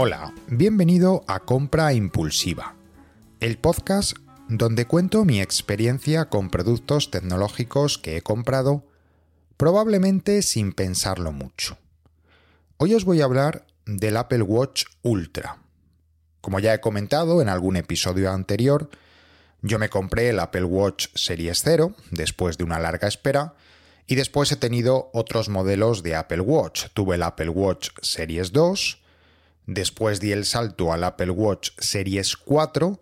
Hola, bienvenido a Compra Impulsiva, el podcast donde cuento mi experiencia con productos tecnológicos que he comprado probablemente sin pensarlo mucho. Hoy os voy a hablar del Apple Watch Ultra. Como ya he comentado en algún episodio anterior, yo me compré el Apple Watch Series 0 después de una larga espera y después he tenido otros modelos de Apple Watch. Tuve el Apple Watch Series 2, después di el salto al Apple Watch Series 4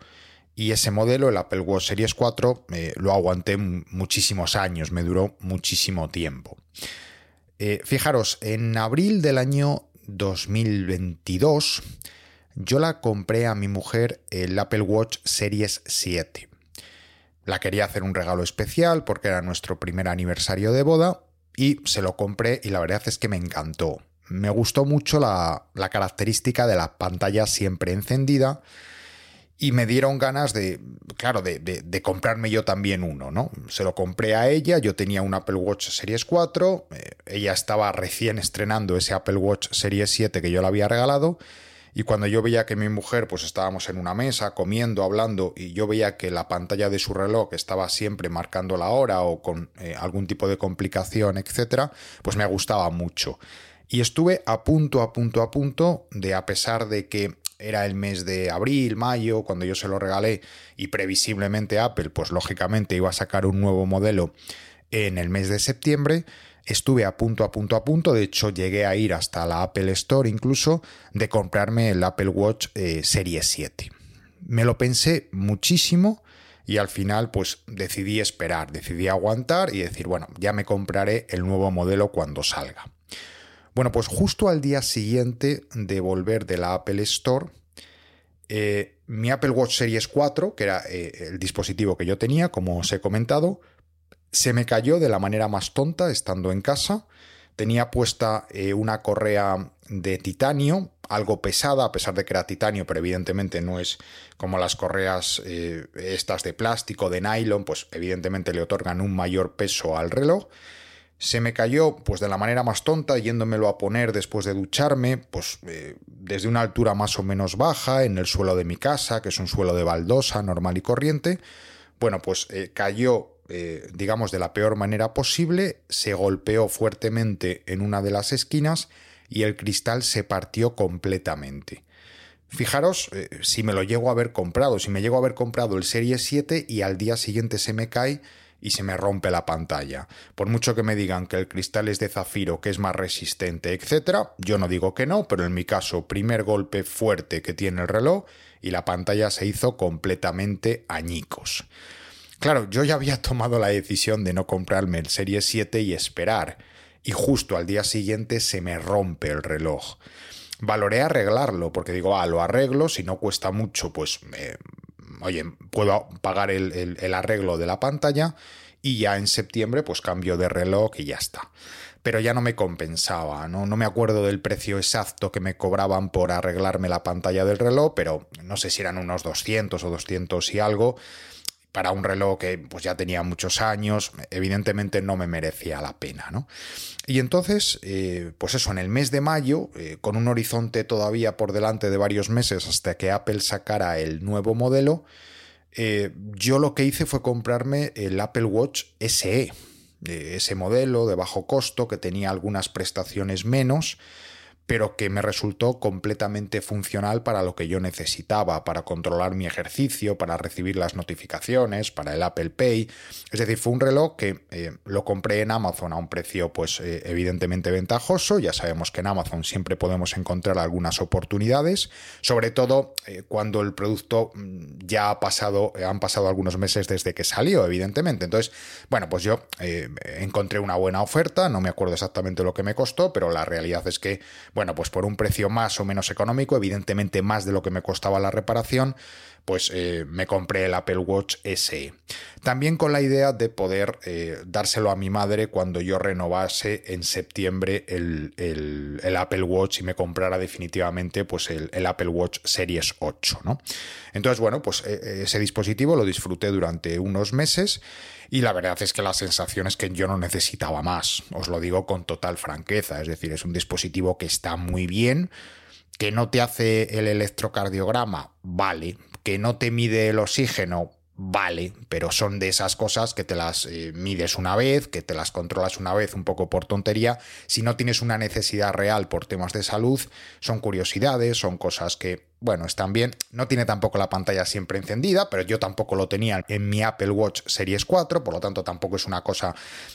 y ese modelo, el Apple Watch Series 4, eh, lo aguanté muchísimos años, me duró muchísimo tiempo. Eh, fijaros, en abril del año 2022 yo la compré a mi mujer el Apple Watch Series 7. La quería hacer un regalo especial porque era nuestro primer aniversario de boda y se lo compré y la verdad es que me encantó. Me gustó mucho la, característica de la pantalla siempre encendida y me dieron ganas de, claro, de, comprarme yo también uno, ¿no? Se lo compré a ella, yo tenía un Apple Watch Series 4, eh, ella estaba recién estrenando ese Apple Watch Series 7 que yo le había regalado y cuando yo veía que mi mujer, pues estábamos en una mesa comiendo, hablando, y yo veía que la pantalla de su reloj estaba siempre marcando la hora o con eh, algún tipo de complicación, etcétera, pues me gustaba mucho. Y estuve a punto, a punto, a punto de, a pesar de que era el mes de abril, mayo, cuando yo se lo regalé, y previsiblemente Apple, pues lógicamente iba a sacar un nuevo modelo en el mes de septiembre, estuve a punto, a punto, a punto, de hecho llegué a ir hasta la Apple Store incluso, de comprarme el Apple Watch eh, Serie 7. Me lo pensé muchísimo y al final pues decidí esperar, decidí aguantar y decir, bueno, ya me compraré el nuevo modelo cuando salga. Bueno, pues justo al día siguiente de volver de la Apple Store, eh, mi Apple Watch Series 4, que era eh, el dispositivo que yo tenía, como os he comentado, se me cayó de la manera más tonta estando en casa. Tenía puesta eh, una correa de titanio, algo pesada, a pesar de que era titanio, pero evidentemente no es como las correas estas de plástico, de nylon, pues evidentemente le otorgan un mayor peso al reloj. Se me cayó, pues de la manera más tonta, yéndomelo a poner después de ducharme, pues eh, desde una altura más o menos baja, en el suelo de mi casa, que es un suelo de baldosa normal y corriente. Bueno, pues cayó eh, digamos, de la peor manera posible, se golpeó fuertemente en una de las esquinas y el cristal se partió completamente. Fijaros eh, si me lo llego a haber comprado, si me llego a haber comprado el Serie 7 y al día siguiente se me cae y se me rompe la pantalla. Por mucho que me digan que el cristal es de zafiro, que es más resistente, etc., yo no digo que no, pero en mi caso, primer golpe fuerte que tiene el reloj y la pantalla se hizo completamente añicos. Claro, yo ya había tomado la decisión de no comprarme el Serie 7 y esperar, y justo al día siguiente se me rompe el reloj. Valoré arreglarlo, porque digo, ah, lo arreglo, si no cuesta mucho, pues, eh, oye, puedo pagar el, arreglo de la pantalla y ya en septiembre pues cambio de reloj y ya está. Pero ya no me compensaba, ¿no? no me acuerdo del precio exacto que me cobraban por arreglarme la pantalla del reloj, pero no sé si eran unos 200 o 200 y algo para un reloj que pues ya tenía muchos años, evidentemente no me merecía la pena, ¿no? Y entonces, eh, pues eso, en el mes de mayo, eh, con un horizonte todavía por delante de varios meses hasta que Apple sacara el nuevo modelo, eh, yo lo que hice fue comprarme el Apple Watch SE, ese modelo de bajo costo que tenía algunas prestaciones menos, pero que me resultó completamente funcional para lo que yo necesitaba, para controlar mi ejercicio, para recibir las notificaciones, para el Apple Pay. Es decir, fue un reloj que eh, lo compré en Amazon a un precio pues eh, evidentemente ventajoso. Ya sabemos que en Amazon siempre podemos encontrar algunas oportunidades, sobre todo eh, cuando el producto mm, ya ha pasado, han pasado algunos meses desde que salió, evidentemente. Entonces, bueno, pues yo encontré una buena oferta, no me acuerdo exactamente lo que me costó, pero la realidad es que bueno, pues por un precio más o menos económico, evidentemente más de lo que me costaba la reparación, pues eh, me compré el Apple Watch SE. También con la idea de poder eh, dárselo a mi madre cuando yo renovase en septiembre el, Apple Watch y me comprara definitivamente pues el, Apple Watch Series 8. ¿no? Entonces, bueno, pues eh, ese dispositivo lo disfruté durante unos meses y la verdad es que la sensación es que yo no necesitaba más, os lo digo con total franqueza, es decir, es un dispositivo que está muy bien, que no te hace el electrocardiograma, vale, que no te mide el oxígeno, vale, pero son de esas cosas que te las eh, mides una vez, que te las controlas una vez un poco por tontería. Si no tienes una necesidad real por temas de salud, son curiosidades, son cosas que bueno, están bien. No tiene tampoco la pantalla siempre encendida, pero yo tampoco lo tenía en mi Apple Watch Series 4, por lo tanto tampoco es una cosa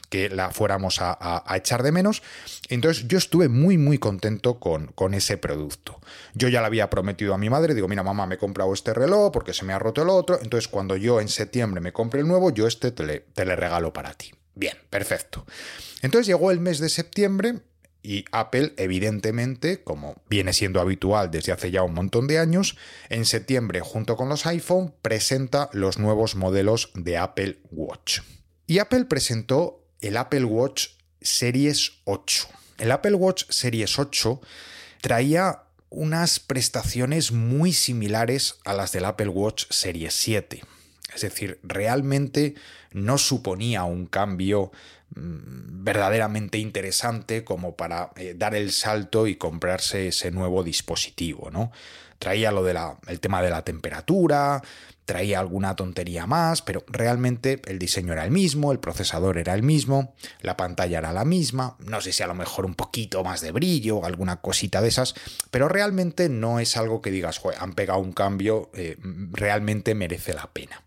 que la fuéramos a, echar de menos. Entonces yo estuve muy, muy contento con, con, ese producto. Yo ya le había prometido a mi madre, digo, mira, mamá, me he comprado este reloj porque se me ha roto el otro, entonces cuando yo en septiembre me compre el nuevo, yo este te le, te le regalo para ti. Bien, perfecto. Entonces llegó el mes de septiembre y Apple, evidentemente, como viene siendo habitual desde hace ya un montón de años, en septiembre, junto con los iPhone, presenta los nuevos modelos de Apple Watch. Y Apple presentó el Apple Watch Series 8. El Apple Watch Series 8 traía unas prestaciones muy similares a las del Apple Watch Series 7. Es decir, realmente no suponía un cambio verdaderamente interesante como para eh, dar el salto y comprarse ese nuevo dispositivo, ¿no? Traía lo del tema de la temperatura, traía alguna tontería más, pero realmente el diseño era el mismo, el procesador era el mismo, la pantalla era la misma, no sé si a lo mejor un poquito más de brillo alguna cosita de esas, pero realmente no es algo que digas, han pegado un cambio, eh, realmente merece la pena.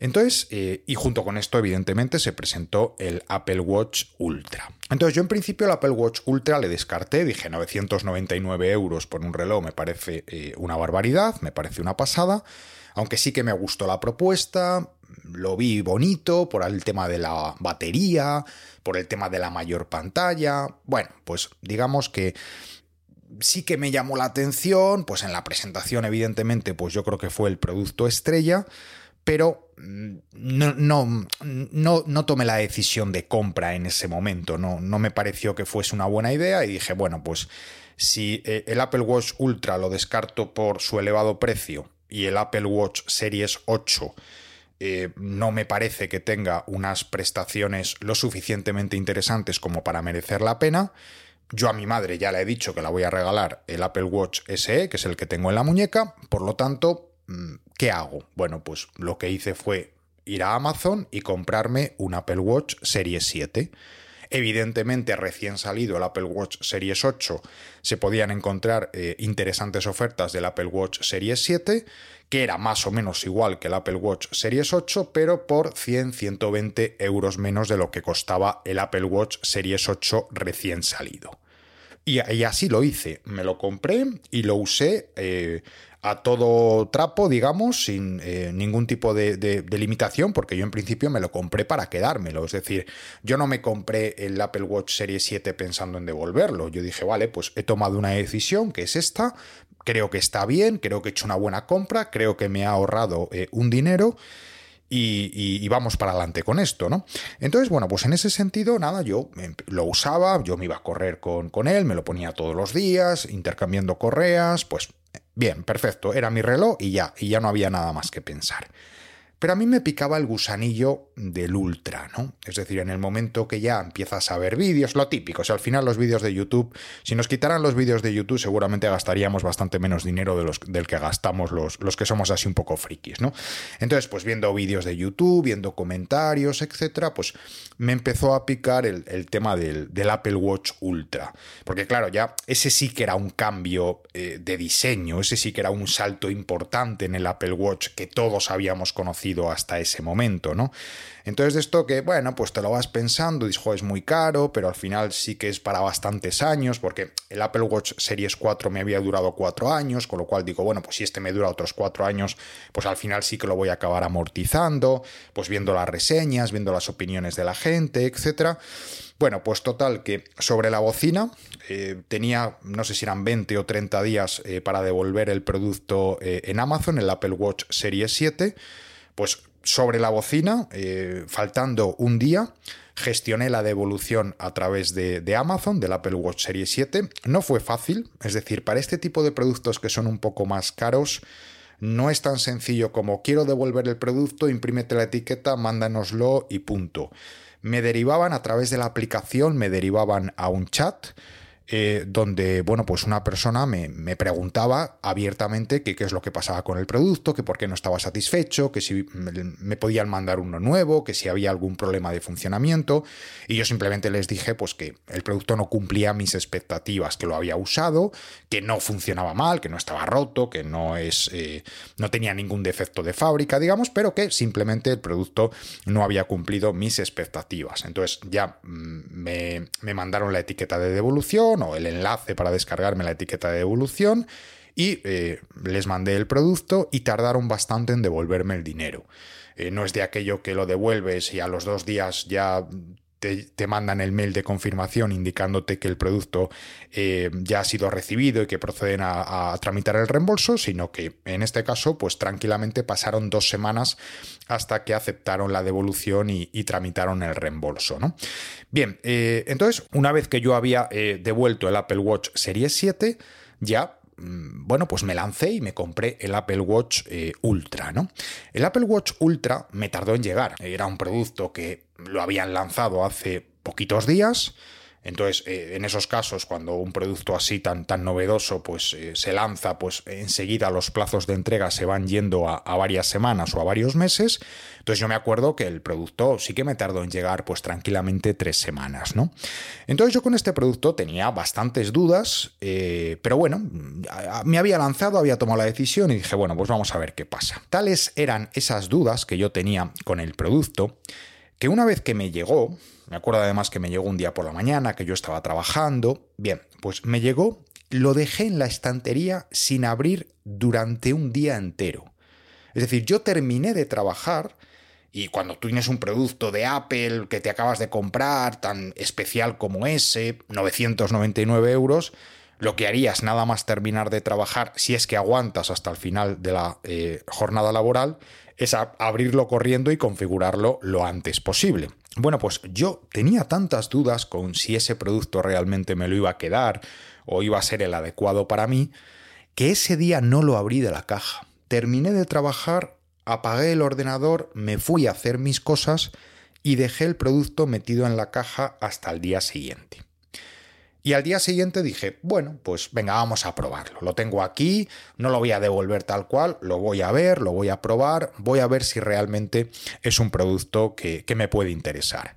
Entonces, eh, y junto con esto, evidentemente, se presentó el Apple Watch Ultra. Entonces, yo en principio el Apple Watch Ultra le descarté, dije 999 euros por un reloj me parece eh, una barbaridad, me parece una pasada, aunque sí que me gustó la propuesta, lo vi bonito por el tema de la batería, por el tema de la mayor pantalla, bueno, pues digamos que sí que me llamó la atención, pues en la presentación evidentemente, pues yo creo que fue el producto estrella, pero mm, no, no, no, no, tomé la decisión de compra en ese momento, no, no me pareció que fuese una buena idea y dije, bueno, pues si eh, el Apple Watch Ultra lo descarto por su elevado precio y el Apple Watch Series 8 eh, no me parece que tenga unas prestaciones lo suficientemente interesantes como para merecer la pena, yo a mi madre ya le he dicho que la voy a regalar el Apple Watch SE, que es el que tengo en la muñeca, por lo tanto, mm, ¿Qué hago? Bueno, pues lo que hice fue ir a Amazon y comprarme un Apple Watch Series 7. Evidentemente, recién salido el Apple Watch Series 8, se podían encontrar eh, interesantes ofertas del Apple Watch Series 7, que era más o menos igual que el Apple Watch Series 8, pero por 100-120 euros menos de lo que costaba el Apple Watch Series 8 recién salido. Y, así lo hice, me lo compré y lo usé eh, a todo trapo, digamos, sin eh, ningún tipo de, limitación, porque yo en principio me lo compré para quedármelo. Es decir, yo no me compré el Apple Watch Series 7 pensando en devolverlo. Yo dije, vale, pues he tomado una decisión que es esta, creo que está bien, creo que he hecho una buena compra, creo que me ha ahorrado eh, un dinero. Y, vamos para adelante con esto, ¿no? Entonces, bueno, pues en ese sentido, nada, yo lo usaba, yo me iba a correr con, con él, me lo ponía todos los días, intercambiando correas, pues Bien, perfecto, era mi reloj y ya, y ya no había nada más que pensar. Pero a mí me picaba el gusanillo del ultra, ¿no? Es decir, en el momento que ya empiezas a ver vídeos, lo típico, o sea, al final los vídeos de YouTube, si nos quitaran los vídeos de YouTube, seguramente gastaríamos bastante menos dinero del que gastamos los, los que somos así un poco frikis, ¿no? Entonces, pues viendo vídeos de YouTube, viendo comentarios, etcétera, pues me empezó a picar el, tema del, Apple Watch Ultra. Porque, claro, ya ese sí que era un cambio eh, de diseño, ese sí que era un salto importante en el Apple Watch que todos habíamos conocido hasta ese momento, ¿no? Entonces de esto que, bueno, pues te lo vas pensando, dices, es muy caro, pero al final sí que es para bastantes años, porque el Apple Watch Series 4 me había durado cuatro años, con lo cual digo, bueno, pues si este me dura otros cuatro años, pues al final sí que lo voy a acabar amortizando, pues viendo las reseñas, viendo las opiniones de la gente, etcétera. Bueno, pues total que sobre la bocina eh, tenía, no sé si eran 20 o 30 días eh, para devolver el producto eh, en Amazon, el Apple Watch Series 7. Pues sobre la bocina, eh, faltando un día, gestioné la devolución a través de, Amazon, del Apple Watch Series 7. No fue fácil, es decir, para este tipo de productos que son un poco más caros, no es tan sencillo como quiero devolver el producto, imprímete la etiqueta, mándanoslo y punto. Me derivaban a través de la aplicación, me derivaban a un chat eh, donde, bueno, pues una persona me, preguntaba abiertamente qué es lo que pasaba con el producto, que por qué no estaba satisfecho, que si me, podían mandar uno nuevo, que si había algún problema de funcionamiento, y yo simplemente les dije pues que el producto no cumplía mis expectativas, que lo había usado, que no funcionaba mal, que no estaba roto, que no es eh, no tenía ningún defecto de fábrica, digamos, pero que simplemente el producto no había cumplido mis expectativas. Entonces ya mm, me, me mandaron la etiqueta de devolución el enlace para descargarme la etiqueta de devolución y eh, les mandé el producto y tardaron bastante en devolverme el dinero. Eh, no es de aquello que lo devuelves y a los dos días ya te, mandan el mail de confirmación indicándote que el producto eh, ya ha sido recibido y que proceden a, tramitar el reembolso, sino que en este caso, pues tranquilamente pasaron dos semanas hasta que aceptaron la devolución y, tramitaron el reembolso. ¿no? Bien, eh, entonces, una vez que yo había eh, devuelto el Apple Watch Series 7, ya bueno, pues me lancé y me compré el Apple Watch Ultra, ¿no? El Apple Watch Ultra me tardó en llegar. Era un producto que lo habían lanzado hace poquitos días. Entonces, eh, en esos casos, cuando un producto así tan, tan novedoso pues, eh, se lanza, pues enseguida los plazos de entrega se van yendo a, varias semanas o a varios meses. Entonces yo me acuerdo que el producto sí que me tardó en llegar pues tranquilamente tres semanas, ¿no? Entonces yo con este producto tenía bastantes dudas, eh, pero bueno, me había lanzado, había tomado la decisión y dije, bueno, pues vamos a ver qué pasa. Tales eran esas dudas que yo tenía con el producto que una vez que me llegó, me acuerdo además que me llegó un día por la mañana, que yo estaba trabajando, bien, pues me llegó, lo dejé en la estantería sin abrir durante un día entero. Es decir, yo terminé de trabajar y cuando tú tienes un producto de Apple que te acabas de comprar, tan especial como ese, 999 euros, lo que harías nada más terminar de trabajar, si es que aguantas hasta el final de la eh, jornada laboral, es abrirlo corriendo y configurarlo lo antes posible. Bueno, pues yo tenía tantas dudas con si ese producto realmente me lo iba a quedar o iba a ser el adecuado para mí, que ese día no lo abrí de la caja. Terminé de trabajar, apagué el ordenador, me fui a hacer mis cosas y dejé el producto metido en la caja hasta el día siguiente. Y al día siguiente dije, bueno, pues venga, vamos a probarlo. Lo tengo aquí, no lo voy a devolver tal cual, lo voy a ver, lo voy a probar, voy a ver si realmente es un producto que, me puede interesar.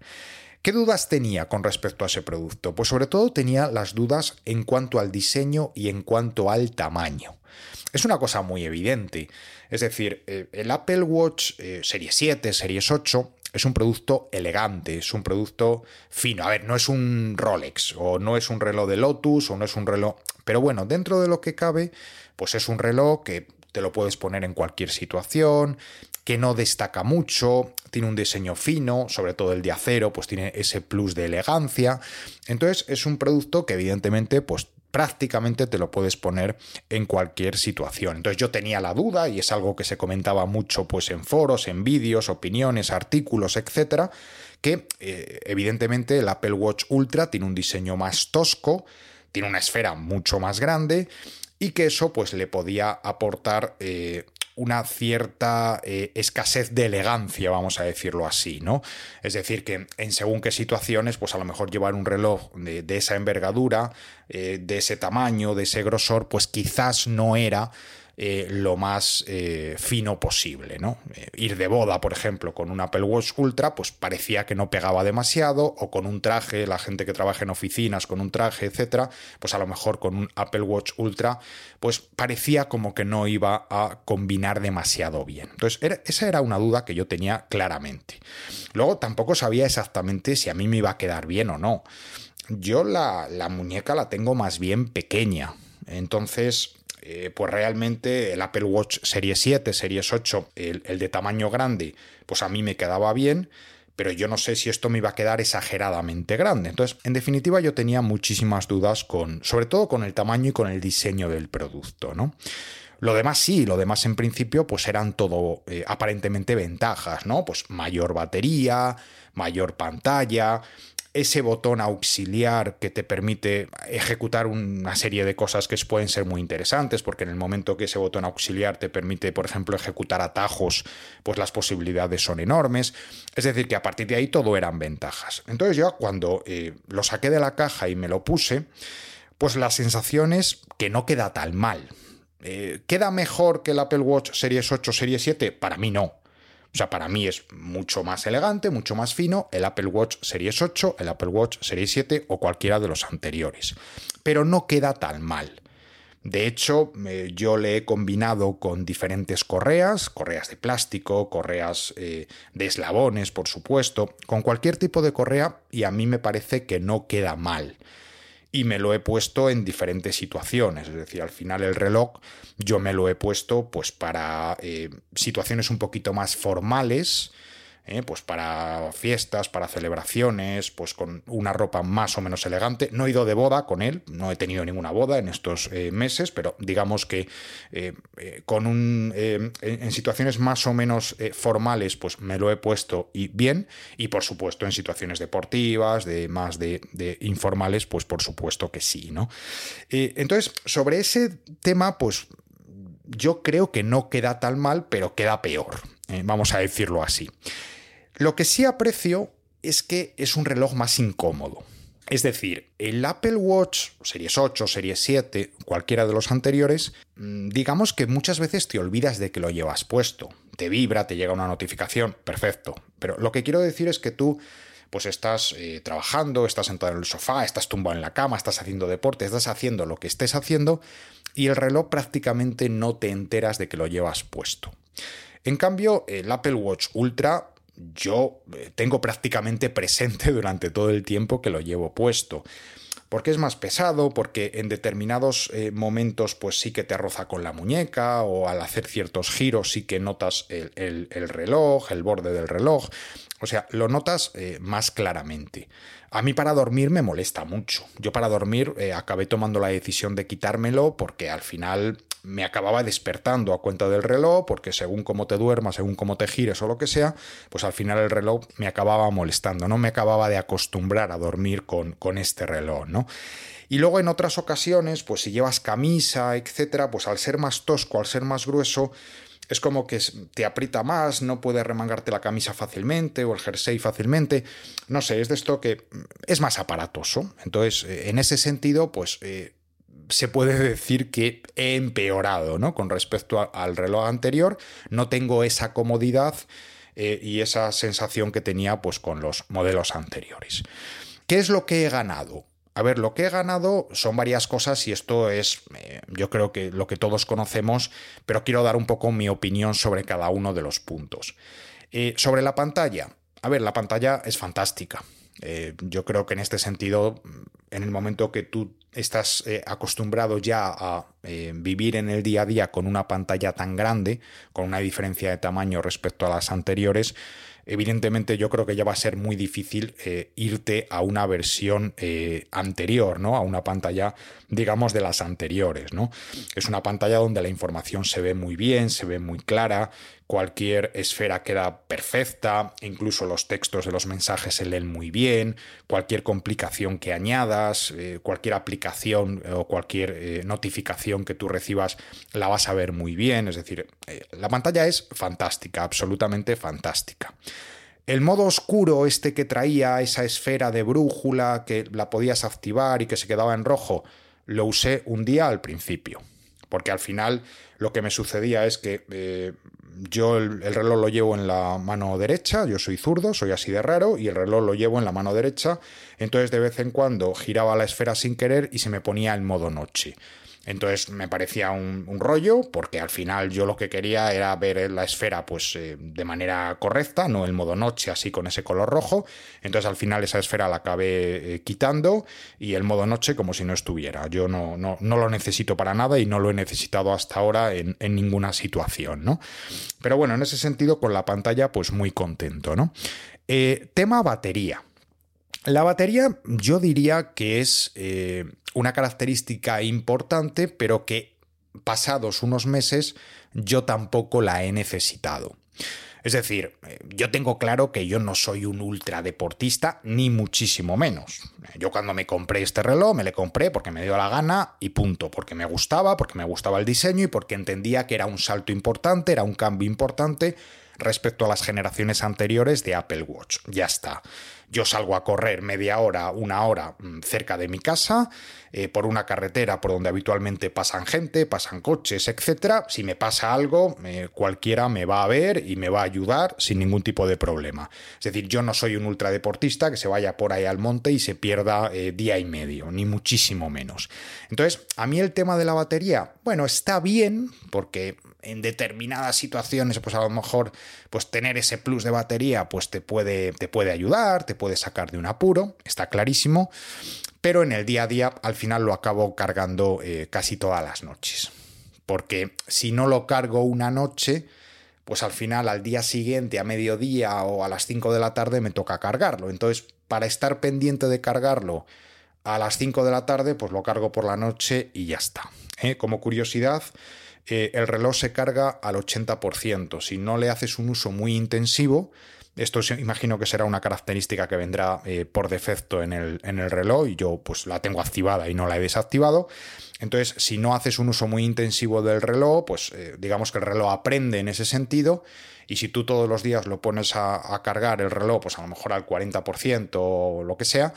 ¿Qué dudas tenía con respecto a ese producto? Pues sobre todo tenía las dudas en cuanto al diseño y en cuanto al tamaño. Es una cosa muy evidente. Es decir, eh, el Apple Watch eh, Series 7, Series 8 es un producto elegante, es un producto fino. A ver, no es un Rolex o no es un reloj de Lotus o no es un reloj... Pero bueno, dentro de lo que cabe, pues es un reloj que te lo puedes poner en cualquier situación, que no destaca mucho, tiene un diseño fino, sobre todo el de acero, pues tiene ese plus de elegancia. Entonces es un producto que evidentemente pues prácticamente te lo puedes poner en cualquier situación. Entonces yo tenía la duda y es algo que se comentaba mucho pues en foros, en vídeos, opiniones, artículos, etcétera, que eh, evidentemente el Apple Watch Ultra tiene un diseño más tosco, tiene una esfera mucho más grande y que eso pues le podía aportar eh, una cierta eh, escasez de elegancia, vamos a decirlo así, ¿no? Es decir, que en según qué situaciones, pues a lo mejor llevar un reloj de, esa envergadura, eh, de ese tamaño, de ese grosor, pues quizás no era eh, lo más eh, fino posible. ¿no? Eh, ir de boda, por ejemplo, con un Apple Watch Ultra, pues parecía que no pegaba demasiado, o con un traje, la gente que trabaja en oficinas con un traje, etcétera, pues a lo mejor con un Apple Watch Ultra, pues parecía como que no iba a combinar demasiado bien. Entonces, esa era una duda que yo tenía claramente. Luego tampoco sabía exactamente si a mí me iba a quedar bien o no. Yo la, la muñeca la tengo más bien pequeña. Entonces, eh, pues realmente el Apple Watch Series 7, Series 8, el, el de tamaño grande, pues a mí me quedaba bien, pero yo no sé si esto me iba a quedar exageradamente grande. Entonces, en definitiva, yo tenía muchísimas dudas con, sobre todo con el tamaño y con el diseño del producto, ¿no? Lo demás sí, lo demás en principio pues eran todo eh, aparentemente ventajas, ¿no? Pues mayor batería, mayor pantalla, ese botón auxiliar que te permite ejecutar una serie de cosas que pueden ser muy interesantes, porque en el momento que ese botón auxiliar te permite, por ejemplo, ejecutar atajos, pues las posibilidades son enormes. Es decir, que a partir de ahí todo eran ventajas. Entonces yo cuando eh, lo saqué de la caja y me lo puse, pues la sensación es que no queda tan mal. Eh, ¿Queda mejor que el Apple Watch Series 8, Series 7? Para mí no. O sea, para mí es mucho más elegante, mucho más fino el Apple Watch Series 8, el Apple Watch Series 7 o cualquiera de los anteriores. Pero no queda tan mal. De hecho, yo le he combinado con diferentes correas, correas de plástico, correas eh, de eslabones, por supuesto, con cualquier tipo de correa y a mí me parece que no queda mal. Y me lo he puesto en diferentes situaciones, es decir, al final el reloj yo me lo he puesto pues para eh, situaciones un poquito más formales, ¿eh? pues para fiestas, para celebraciones, pues con una ropa más o menos elegante. No he ido de boda con él, no he tenido ninguna boda en estos eh, meses, pero digamos que eh, con un en, situaciones más o menos formales, pues me lo he puesto y bien, y por supuesto en situaciones deportivas, de más de, informales, pues por supuesto que sí, ¿no? entonces, sobre ese tema, pues yo creo que no queda tan mal, pero queda peor. vamos a decirlo así. Lo que sí aprecio es que es un reloj más incómodo. Es decir, el Apple Watch Series 8, Series 7, cualquiera de los anteriores, mm, digamos que muchas veces te olvidas de que lo llevas puesto. Te vibra, te llega una notificación, perfecto. Pero lo que quiero decir es que tú pues estás eh, trabajando, estás sentado en el sofá, estás tumbado en la cama, estás haciendo deporte, estás haciendo lo que estés haciendo y el reloj prácticamente no te enteras de que lo llevas puesto. En cambio, el Apple Watch Ultra yo eh, tengo prácticamente presente durante todo el tiempo que lo llevo puesto. Porque es más pesado, porque en determinados eh, momentos pues sí que te roza con la muñeca o al hacer ciertos giros sí que notas el, reloj, el borde del reloj. O sea, lo notas eh, más claramente. A mí para dormir me molesta mucho. Yo para dormir acabé tomando la decisión de quitármelo porque al final me acababa despertando a cuenta del reloj, porque según cómo te duermas, según cómo te gires o lo que sea, pues al final el reloj me acababa molestando, no me acababa de acostumbrar a dormir con, con este reloj, ¿no? Y luego en otras ocasiones, pues si llevas camisa, etcétera, pues al ser más tosco, al ser más grueso, es como que te aprieta más, no puedes remangarte la camisa fácilmente o el jersey fácilmente. No sé, es de esto que es más aparatoso. Entonces, eh, en ese sentido, pues eh, se puede decir que he empeorado, ¿no? Con respecto al reloj anterior, no tengo esa comodidad eh, y esa sensación que tenía pues con los modelos anteriores. ¿Qué es lo que he ganado? A ver, lo que he ganado son varias cosas y esto es, eh, yo creo que lo que todos conocemos, pero quiero dar un poco mi opinión sobre cada uno de los puntos. Eh, sobre la pantalla, a ver, la pantalla es fantástica. Yo creo que en este sentido, en el momento que tú estás eh, acostumbrado ya a eh, vivir en el día a día con una pantalla tan grande, con una diferencia de tamaño respecto a las anteriores, evidentemente yo creo que ya va a ser muy difícil eh, irte a una versión anterior, ¿no? A una pantalla, digamos, de las anteriores, ¿no? Es una pantalla donde la información se ve muy bien, se ve muy clara, cualquier esfera queda perfecta, incluso los textos de los mensajes se leen muy bien, cualquier complicación que añadas, eh, cualquier aplicación o cualquier eh, notificación que tú recibas la vas a ver muy bien, es decir, eh, la pantalla es fantástica, absolutamente fantástica. El modo oscuro, este que traía esa esfera de brújula que la podías activar y que se quedaba en rojo, lo usé un día al principio, porque al final lo que me sucedía es que yo el, reloj lo llevo en la mano derecha, yo soy zurdo, soy así de raro, y el reloj lo llevo en la mano derecha, entonces de vez en cuando giraba la esfera sin querer y se me ponía en modo noche. Entonces me parecía un, rollo, porque al final yo lo que quería era ver la esfera pues eh, de manera correcta, no el modo noche así con ese color rojo. Entonces al final esa esfera la acabé eh, quitando y el modo noche como si no estuviera. Yo no, no, no, lo necesito para nada y no lo he necesitado hasta ahora en, ninguna situación, ¿no? Pero bueno, en ese sentido con la pantalla pues muy contento, ¿no? Eh, tema batería. La batería yo diría que es eh, una característica importante, pero que pasados unos meses yo tampoco la he necesitado. Es decir, eh, yo tengo claro que yo no soy un ultradeportista, ni muchísimo menos. Yo cuando me compré este reloj, me lo compré porque me dio la gana y punto, porque me gustaba, porque me gustaba el diseño y porque entendía que era un salto importante, era un cambio importante respecto a las generaciones anteriores de Apple Watch. Ya está. Yo salgo a correr media hora, una hora mm, cerca de mi casa, eh, por una carretera por donde habitualmente pasan gente, pasan coches, etc. Si me pasa algo, eh, cualquiera me va a ver y me va a ayudar sin ningún tipo de problema. Es decir, yo no soy un ultradeportista que se vaya por ahí al monte y se pierda eh, día y medio, ni muchísimo menos. Entonces, a mí el tema de la batería, bueno, está bien, porque en determinadas situaciones, pues a lo mejor, pues tener ese plus de batería, pues te puede, te puede ayudar, te puede sacar de un apuro, está clarísimo, pero en el día a día al final lo acabo cargando eh, casi todas las noches. Porque si no lo cargo una noche, pues al final al día siguiente, a mediodía o a las 5 de la tarde me toca cargarlo. Entonces, para estar pendiente de cargarlo a las 5 de la tarde, pues lo cargo por la noche y ya está. ¿eh? Como curiosidad, eh, el reloj se carga al 80%. Si no le haces un uso muy intensivo, esto imagino que será una característica que vendrá eh, por defecto en el, en el, reloj y yo pues la tengo activada y no la he desactivado. Entonces, si no haces un uso muy intensivo del reloj, pues eh, digamos que el reloj aprende en ese sentido y si tú todos los días lo pones a, a cargar el reloj, pues a lo mejor al 40% o lo que sea,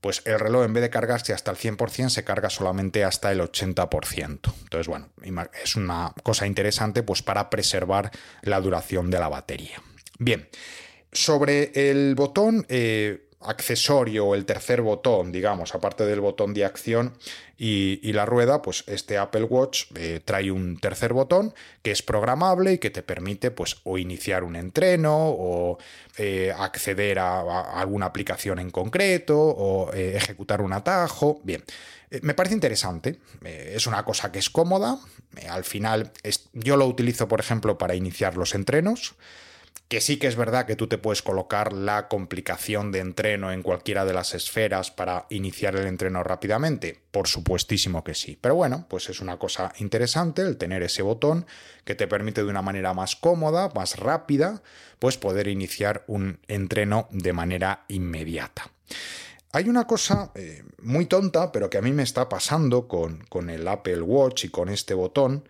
pues el reloj en vez de cargarse hasta el 100% se carga solamente hasta el 80%. Entonces, bueno, es una cosa interesante pues para preservar la duración de la batería. Bien, sobre el botón... Eh, accesorio o el tercer botón, digamos, aparte del botón de acción y, la rueda, pues este Apple Watch eh, trae un tercer botón que es programable y que te permite pues o iniciar un entreno o eh, acceder a, alguna aplicación en concreto o eh, ejecutar un atajo. Bien. Me parece interesante, es una cosa que es cómoda, al final yo lo utilizo por ejemplo para iniciar los entrenos, que sí que es verdad que tú te puedes colocar la complicación de entreno en cualquiera de las esferas para iniciar el entreno rápidamente. Por supuestísimo que sí. Pero bueno, pues es una cosa interesante el tener ese botón que te permite de una manera más cómoda, más rápida, pues poder iniciar un entreno de manera inmediata. Hay una cosa eh, muy tonta, pero que a mí me está pasando con, con el Apple Watch y con este botón,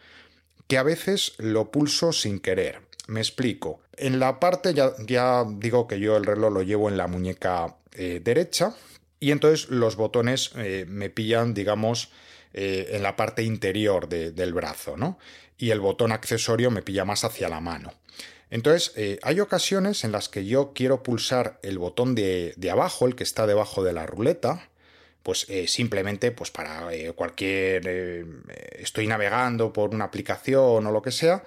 que a veces lo pulso sin querer. Me explico. En la parte, ya, digo que yo el reloj lo llevo en la muñeca eh, derecha y entonces los botones eh, me pillan, digamos, eh, en la parte interior del brazo, ¿no? Y el botón accesorio me pilla más hacia la mano. Entonces, hay ocasiones en las que yo quiero pulsar el botón de, de abajo, el que está debajo de la ruleta, pues simplemente pues para cualquier estoy navegando por una aplicación o lo que sea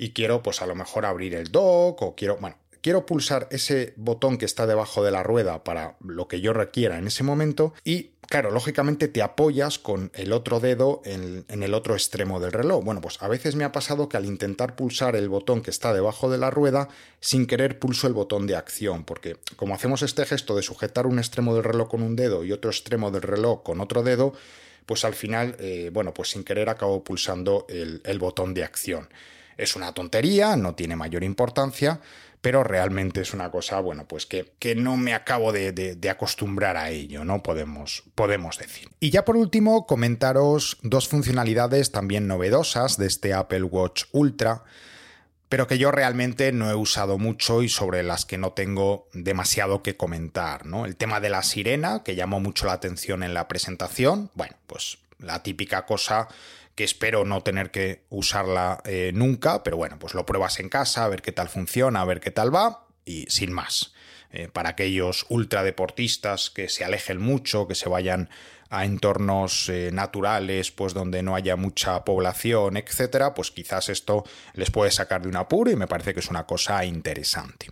y quiero pues a lo mejor abrir el dock o quiero, bueno, quiero pulsar ese botón que está debajo de la rueda para lo que yo requiera en ese momento y claro, lógicamente te apoyas con el otro dedo en, el otro extremo del reloj. Bueno, pues a veces me ha pasado que al intentar pulsar el botón que está debajo de la rueda, sin querer pulso el botón de acción, porque como hacemos este gesto de sujetar un extremo del reloj con un dedo y otro extremo del reloj con otro dedo, pues al final, eh, bueno, pues sin querer acabo pulsando el botón de acción. Es una tontería, no tiene mayor importancia, pero realmente es una cosa, bueno, pues que, que no me acabo de, acostumbrar a ello, ¿no? Podemos, podemos decir. Y ya por último, comentaros dos funcionalidades también novedosas de este Apple Watch Ultra, pero que yo realmente no he usado mucho y sobre las que no tengo demasiado que comentar, ¿no? El tema de la sirena, que llamó mucho la atención en la presentación, bueno, pues la típica cosa que espero no tener que usarla eh, nunca, pero bueno, pues lo pruebas en casa, a ver qué tal funciona, a ver qué tal va y sin más. Eh, para aquellos ultradeportistas que se alejen mucho, que se vayan a entornos eh, naturales, pues donde no haya mucha población, etcétera, pues quizás esto les puede sacar de un apuro y me parece que es una cosa interesante.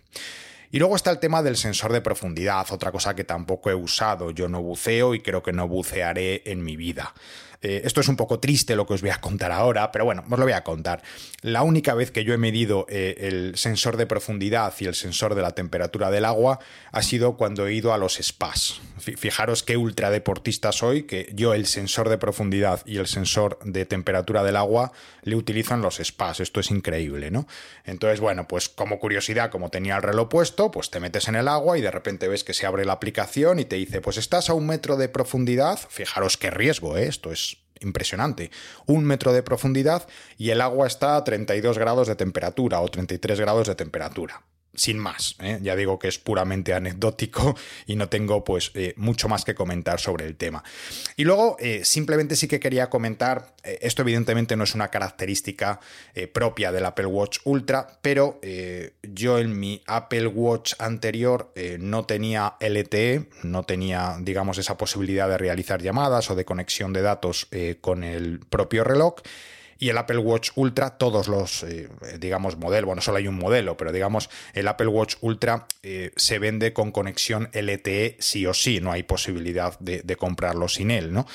Y luego está el tema del sensor de profundidad, otra cosa que tampoco he usado. Yo no buceo y creo que no bucearé en mi vida. Eh, esto es un poco triste lo que os voy a contar ahora, pero bueno, os lo voy a contar. La única vez que yo he medido eh, el sensor de profundidad y el sensor de la temperatura del agua ha sido cuando he ido a los spas. Fijaros qué ultradeportista soy, que yo el sensor de profundidad y el sensor de temperatura del agua le utilizo en los spas. Esto es increíble, ¿no? Entonces, bueno, pues como curiosidad, como tenía el reloj puesto, pues te metes en el agua y de repente ves que se abre la aplicación y te dice, pues estás a un metro de profundidad. Fijaros qué riesgo, ¿eh? Esto es impresionante. Un metro de profundidad y el agua está a 32 grados de temperatura o 33 grados de temperatura sin más. ¿eh? Ya digo que es puramente anecdótico y no tengo pues eh, mucho más que comentar sobre el tema. Y luego eh, simplemente sí que quería comentar, esto evidentemente no es una característica propia del Apple Watch Ultra, pero yo en mi Apple Watch anterior no tenía LTE, no tenía digamos esa posibilidad de realizar llamadas o de conexión de datos con el propio reloj y el Apple Watch Ultra, todos los, eh, digamos, modelos, bueno, solo hay un modelo, pero digamos, el Apple Watch Ultra eh, se vende con conexión LTE sí o sí, no hay posibilidad de, comprarlo sin él, ¿no?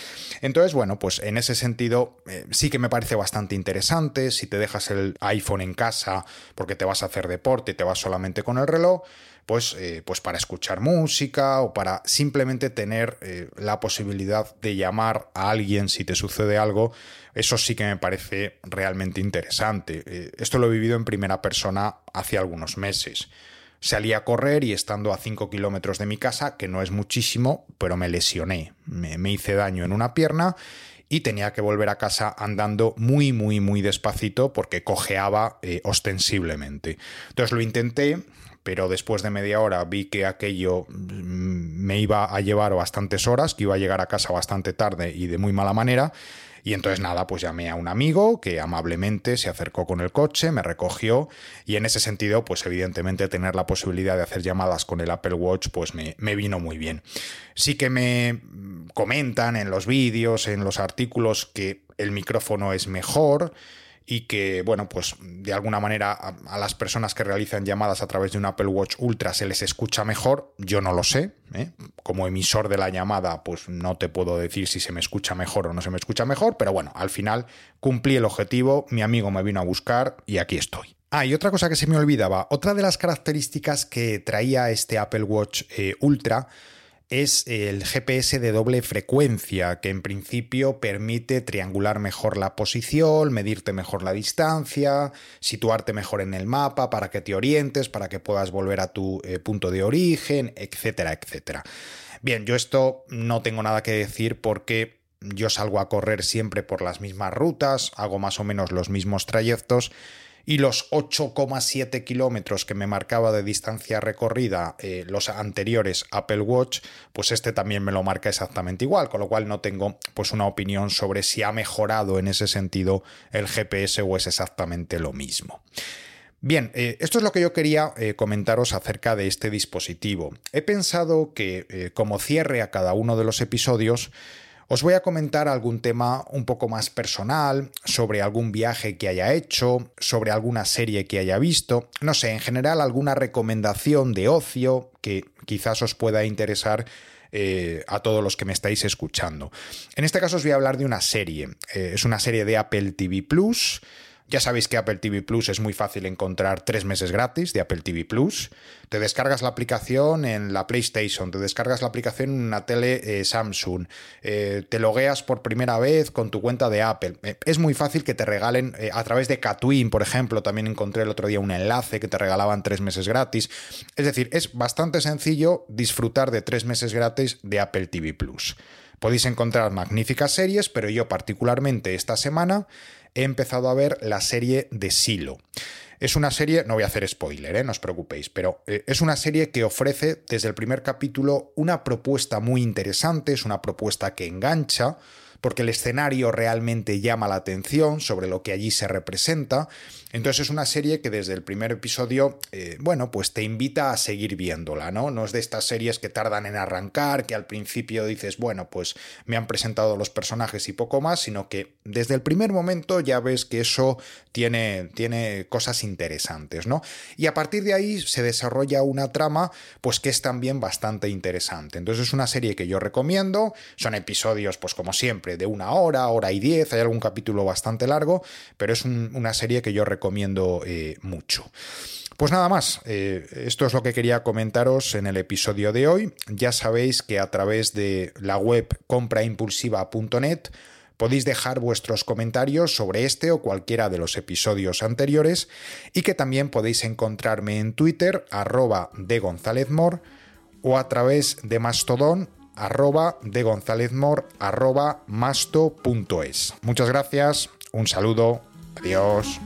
Entonces, bueno, pues en ese sentido eh, sí que me parece bastante interesante, si te dejas el iPhone en casa porque te vas a hacer deporte y te vas solamente con el reloj, pues, pues para escuchar música o para simplemente tener la posibilidad de llamar a alguien si te sucede algo eso sí que me parece realmente interesante. Eh, esto lo he vivido en primera persona hace algunos meses. Salí a correr y estando a 5 kilómetros de mi casa, que no es muchísimo, pero me lesioné. Me, hice daño en una pierna y tenía que volver a casa andando muy, muy, muy despacito porque cojeaba eh, ostensiblemente. Entonces lo intenté, pero después de media hora vi que aquello mm, me iba a llevar bastantes horas, que iba a llegar a casa bastante tarde y de muy mala manera, y entonces nada, pues llamé a un amigo que amablemente se acercó con el coche, me recogió y en ese sentido, pues evidentemente tener la posibilidad de hacer llamadas con el Apple Watch, pues me, me vino muy bien. Sí que me comentan en los vídeos, en los artículos, que el micrófono es mejor y que, bueno, pues de alguna manera a, las personas que realizan llamadas a través de un Apple Watch Ultra se les escucha mejor, yo no lo sé, ¿eh? como emisor de la llamada, pues no te puedo decir si se me escucha mejor o no se me escucha mejor, pero bueno, al final cumplí el objetivo, mi amigo me vino a buscar y aquí estoy. Ah, y otra cosa que se me olvidaba, otra de las características que traía este Apple Watch eh, Ultra es el GPS de doble frecuencia, que en principio permite triangular mejor la posición, medirte mejor la distancia, situarte mejor en el mapa para que te orientes, para que puedas volver a tu eh, punto de origen, etcétera, etcétera. Bien, yo esto no tengo nada que decir porque yo salgo a correr siempre por las mismas rutas, hago más o menos los mismos trayectos y los 8,7 kilómetros que me marcaba de distancia recorrida eh, los anteriores Apple Watch, pues este también me lo marca exactamente igual, con lo cual no tengo pues una opinión sobre si ha mejorado en ese sentido el GPS o es exactamente lo mismo. Bien, eh, esto es lo que yo quería eh, comentaros acerca de este dispositivo. He pensado que como cierre a cada uno de los episodios, os voy a comentar algún tema un poco más personal, sobre algún viaje que haya hecho, sobre alguna serie que haya visto, no sé, en general alguna recomendación de ocio que quizás os pueda interesar eh, a todos los que me estáis escuchando. En este caso os voy a hablar de una serie. Eh, es una serie de Apple TV Plus. Ya sabéis que Apple TV Plus es muy fácil encontrar tres meses gratis de Apple TV Plus. Te descargas la aplicación en la PlayStation, te descargas la aplicación en una tele eh, Samsung, eh, te logueas por primera vez con tu cuenta de Apple. Eh, es muy fácil que te regalen a través de Catwin, por ejemplo. También encontré el otro día un enlace que te regalaban tres meses gratis. Es decir, es bastante sencillo disfrutar de tres meses gratis de Apple TV Plus. Podéis encontrar magníficas series, pero yo particularmente esta semana he empezado a ver la serie de Silo. Es una serie, no voy a hacer spoiler, ¿eh? no os preocupéis, pero eh, es una serie que ofrece desde el primer capítulo una propuesta muy interesante, es una propuesta que engancha, porque el escenario realmente llama la atención sobre lo que allí se representa. Entonces es una serie que desde el primer episodio, eh, bueno, pues te invita a seguir viéndola, ¿no? No es de estas series que tardan en arrancar, que al principio dices, bueno, pues me han presentado los personajes y poco más, sino que desde el primer momento ya ves que eso tiene, tiene cosas interesantes, ¿no? Y a partir de ahí se desarrolla una trama, pues que es también bastante interesante. Entonces es una serie que yo recomiendo, son episodios, pues como siempre, de una hora, hora y diez, hay algún capítulo bastante largo, pero es una serie que yo recomiendo eh, mucho. Pues nada más, eh, esto es lo que quería comentaros en el episodio de hoy. Ya sabéis que a través de la web compraimpulsiva.net podéis dejar vuestros comentarios sobre este o cualquiera de los episodios anteriores y que también podéis encontrarme en Twitter arroba de González Mor o a través de Mastodon arroba de gonzalezmor arroba masto.es. Muchas gracias, un saludo, adiós.